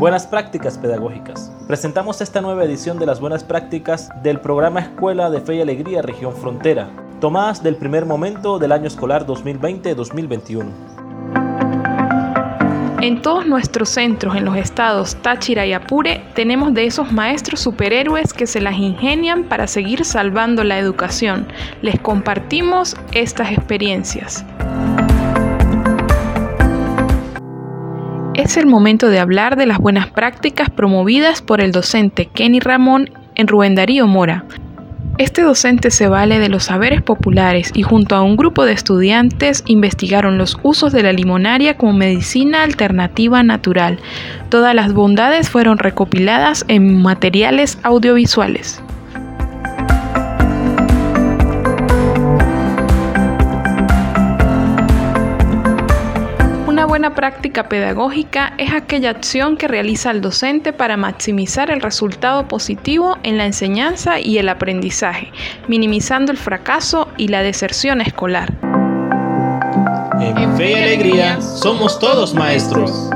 Buenas prácticas pedagógicas. Presentamos esta nueva edición de las buenas prácticas del programa Escuela de Fe y Alegría Región Frontera, tomadas del primer momento del año escolar 2020-2021. En todos nuestros centros en los estados Táchira y Apure tenemos de esos maestros superhéroes que se las ingenian para seguir salvando la educación. Les compartimos estas experiencias. Es el momento de hablar de las buenas prácticas promovidas por el docente Kenny Ramón en Rubén Darío Mora. Este docente se vale de los saberes populares y junto a un grupo de estudiantes investigaron los usos de la limonaria como medicina alternativa natural. Todas las bondades fueron recopiladas en materiales audiovisuales. Buena práctica pedagógica es aquella acción que realiza el docente para maximizar el resultado positivo en la enseñanza y el aprendizaje, minimizando el fracaso y la deserción escolar. En Fe y Alegría somos todos maestros.